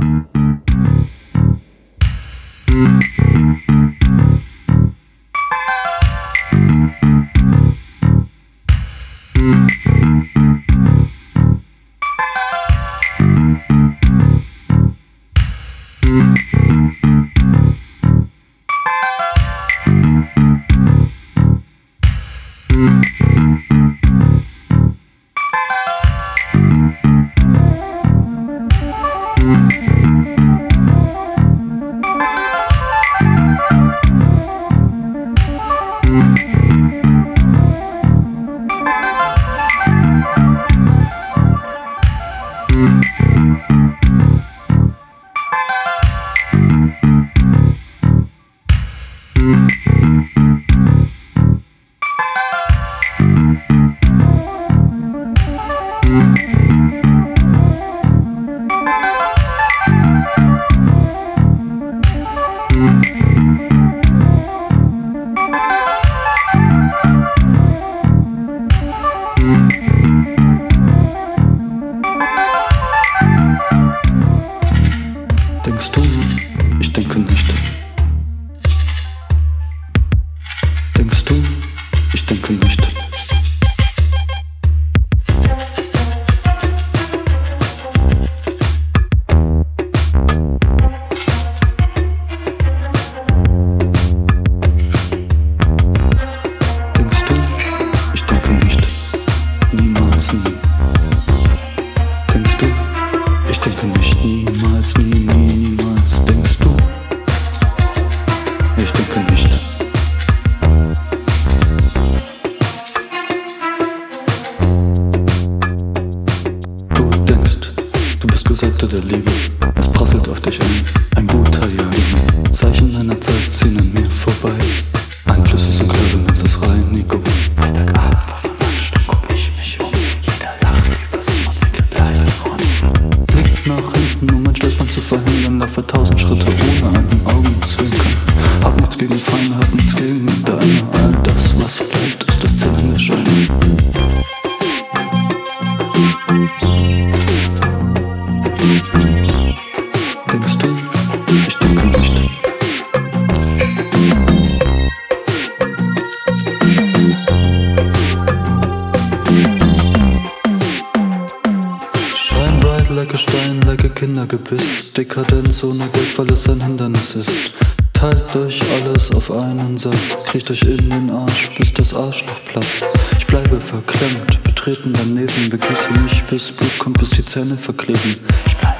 Música alles auf einen Satz. Kriecht euch in den Arsch, bis das Arschloch platzt. Ich bleibe verklemmt, betreten daneben, begrüße mich, bis Blut kommt, bis die Zähne verkleben. Ich bleibe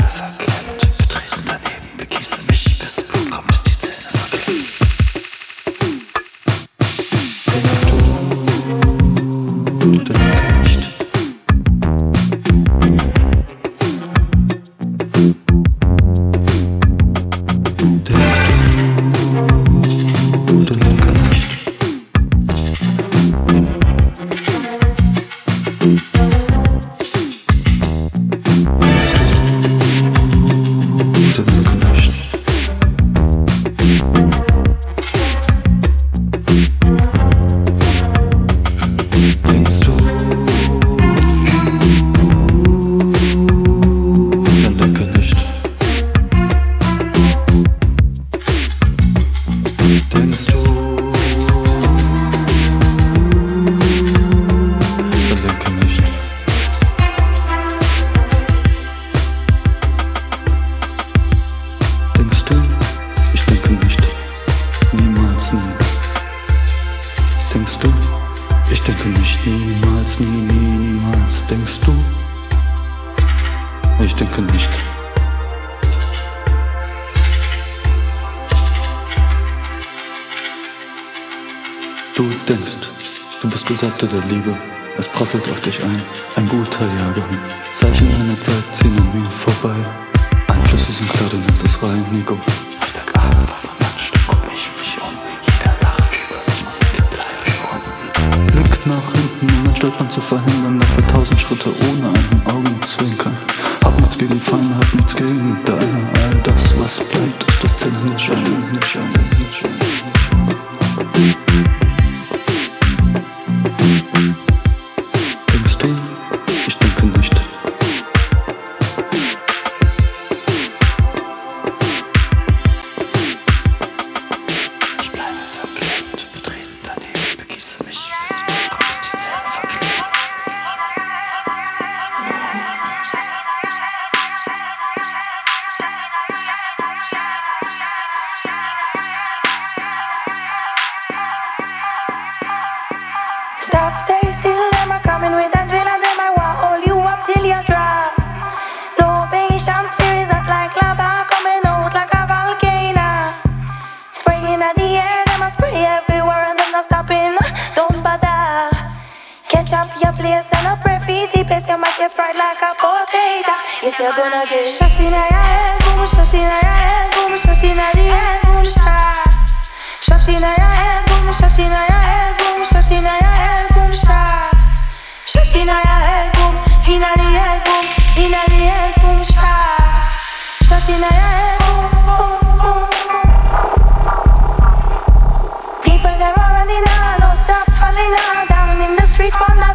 your place and I pray for the best. You might get fried like a potato. Yes, you're gonna get shot in your head, boom, shot in your head, boom, shot in your head, boom, shot. Shot in your head, boom, shot in your head, boom, shot in your head, boom, shot. Shot in your head, boom, in your head, boom, in your head, boom, shot. Shot in your head. People that are running out, don't stop falling out.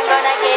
I'm gonna get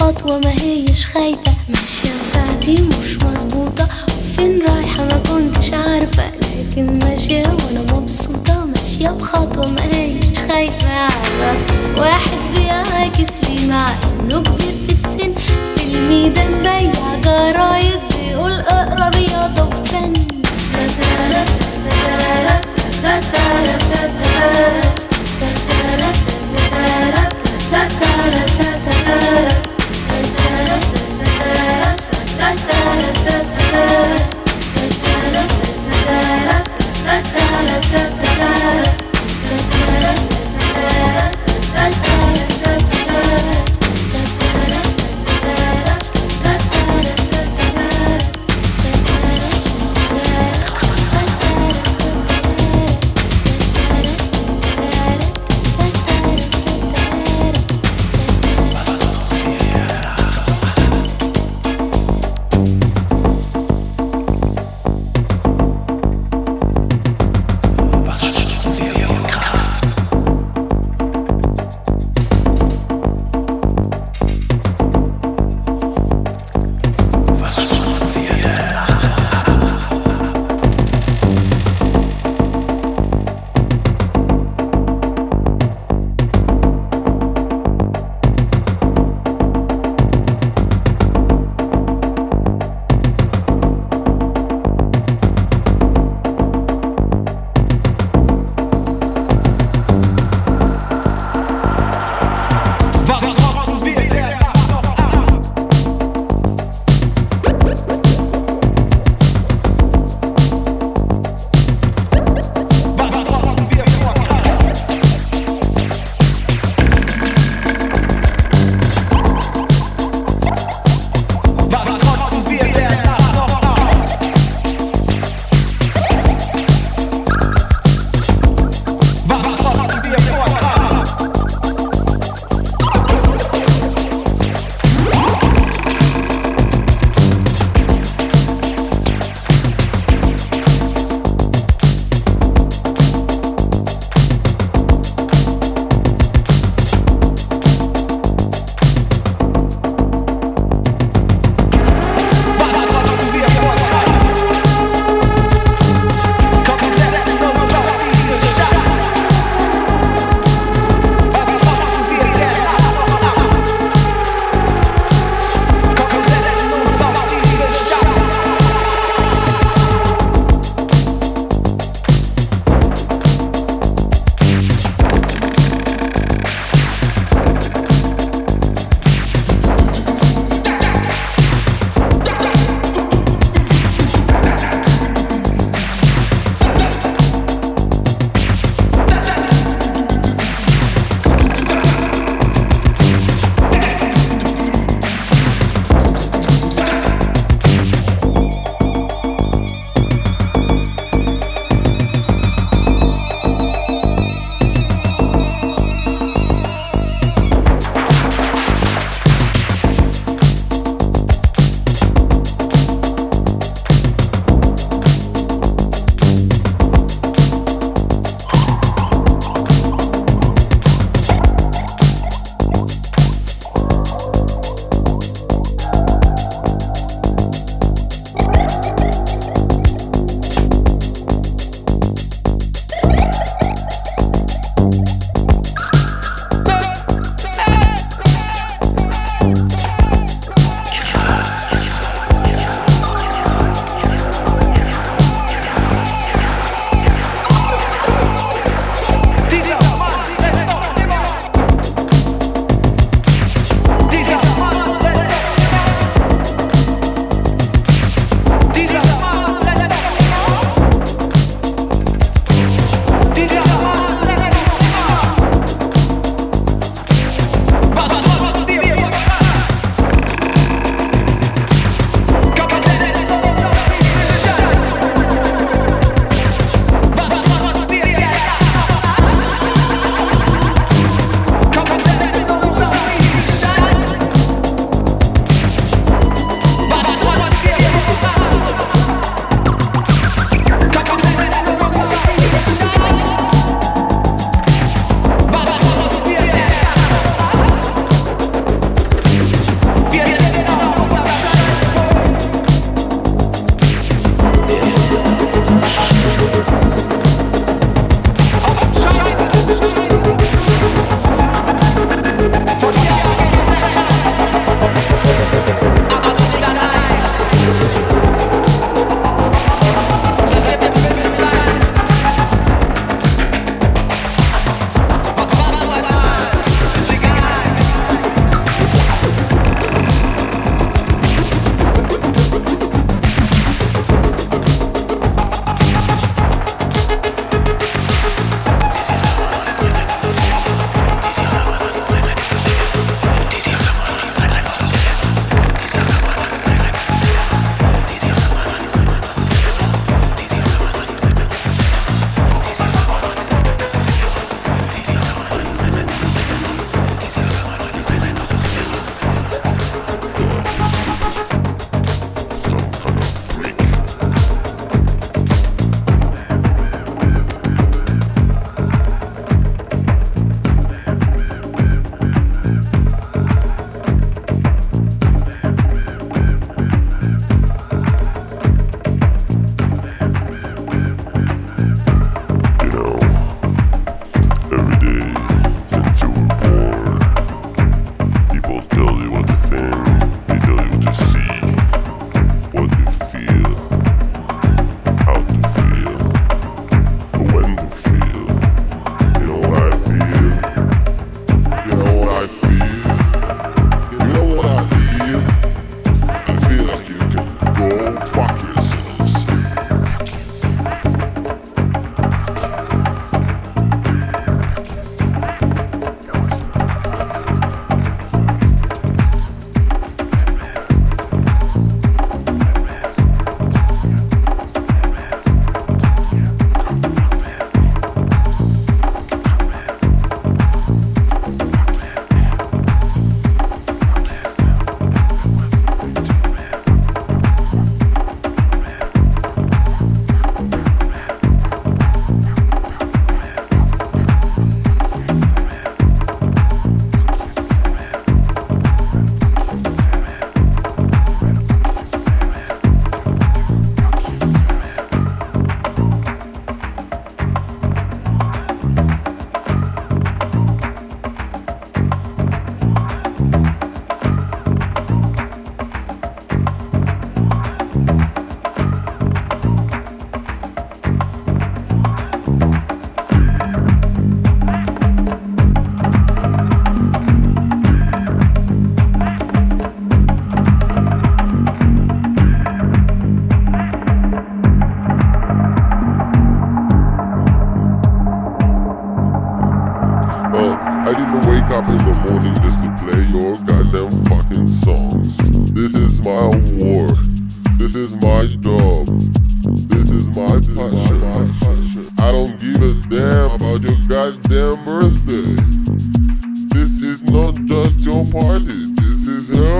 خطوة ما هيش خايفة. ماشية ساعتي مش مظبوطة. وفين رايحة؟ ما كنتش عارفة. لكن ماشية وأنا مبسوطة. ماشية بخطوة ما هيش خايفة. على راسي واحد بيعاكس لي مع إنه كبير في السن. في الميدان بيع جرايد بيقول اقرأ رياضة وفن.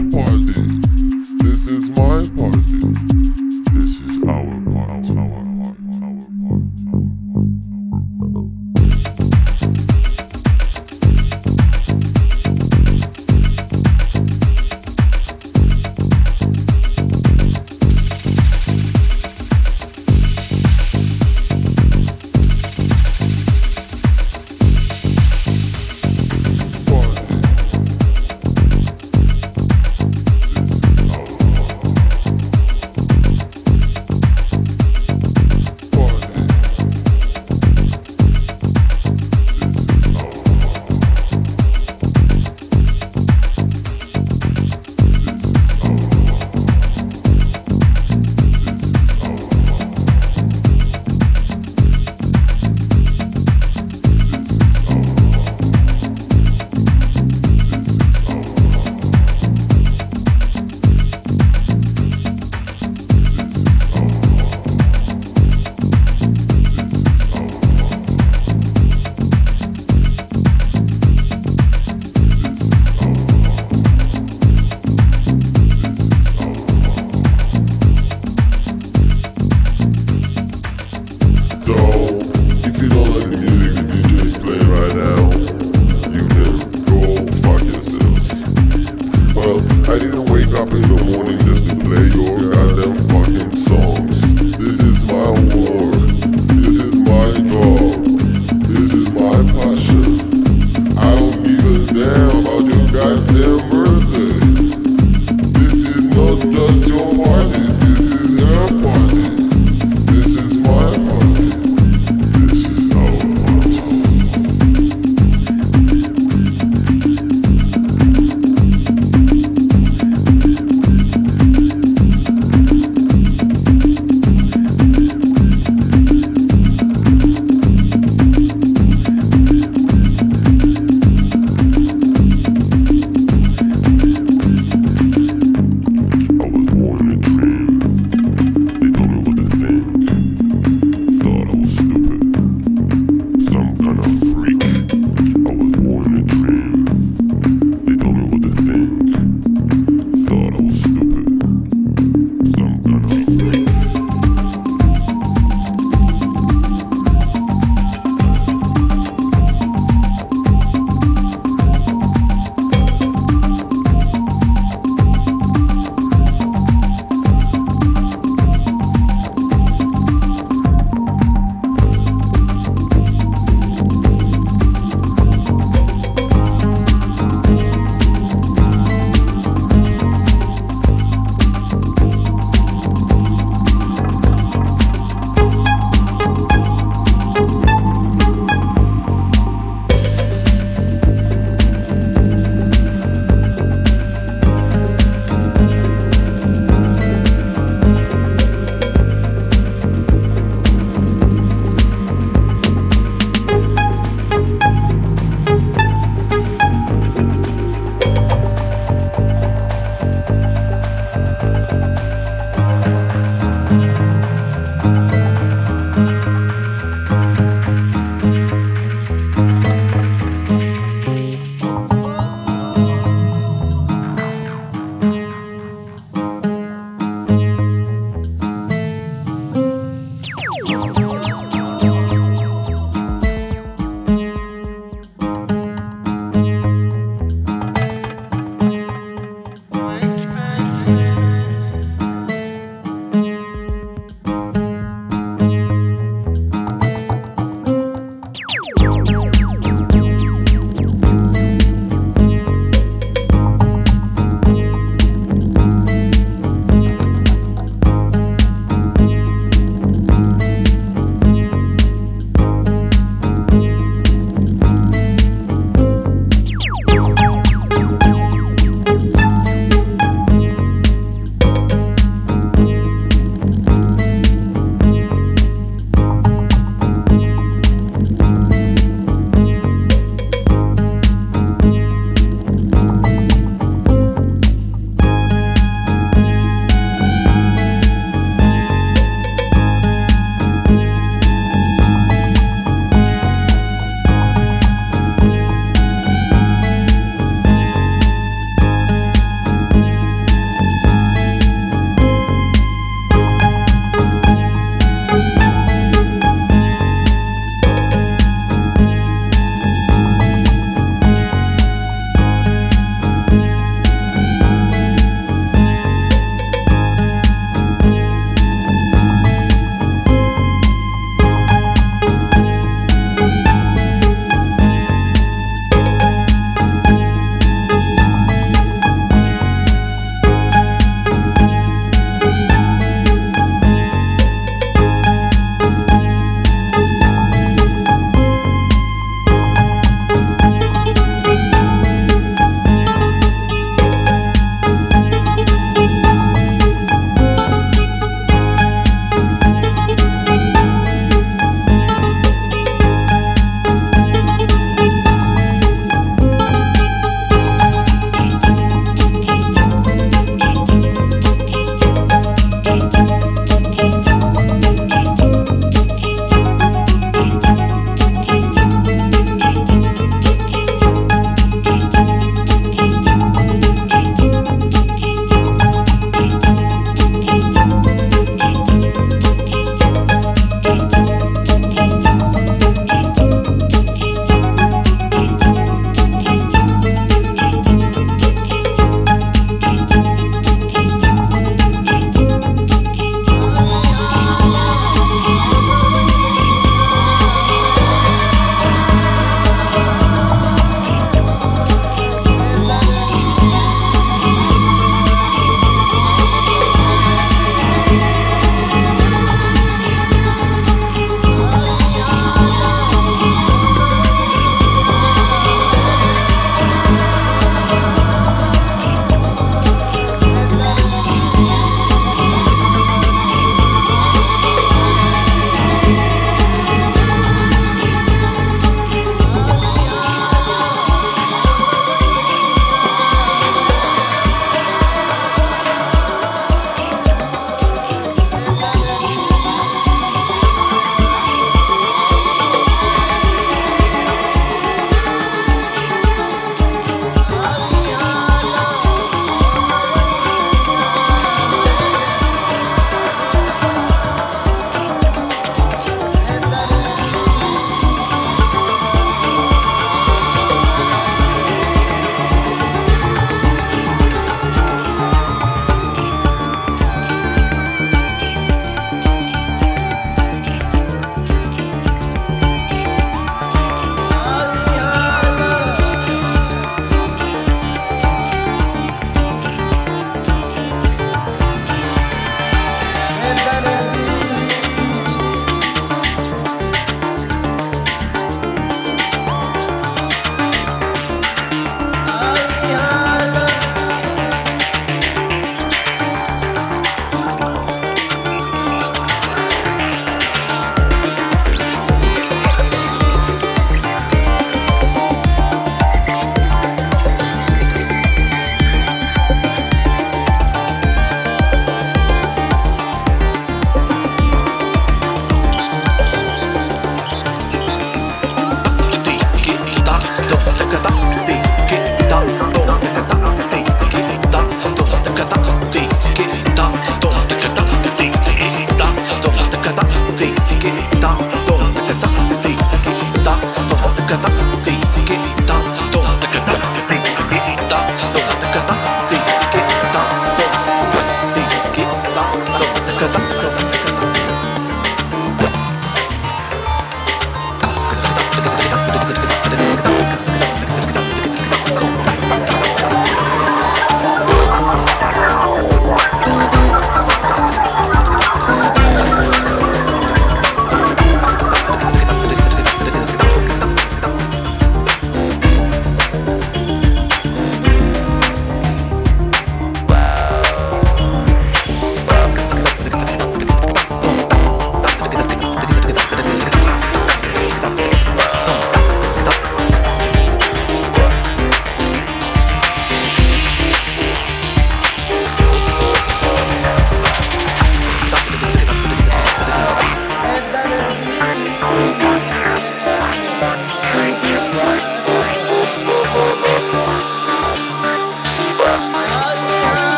Party.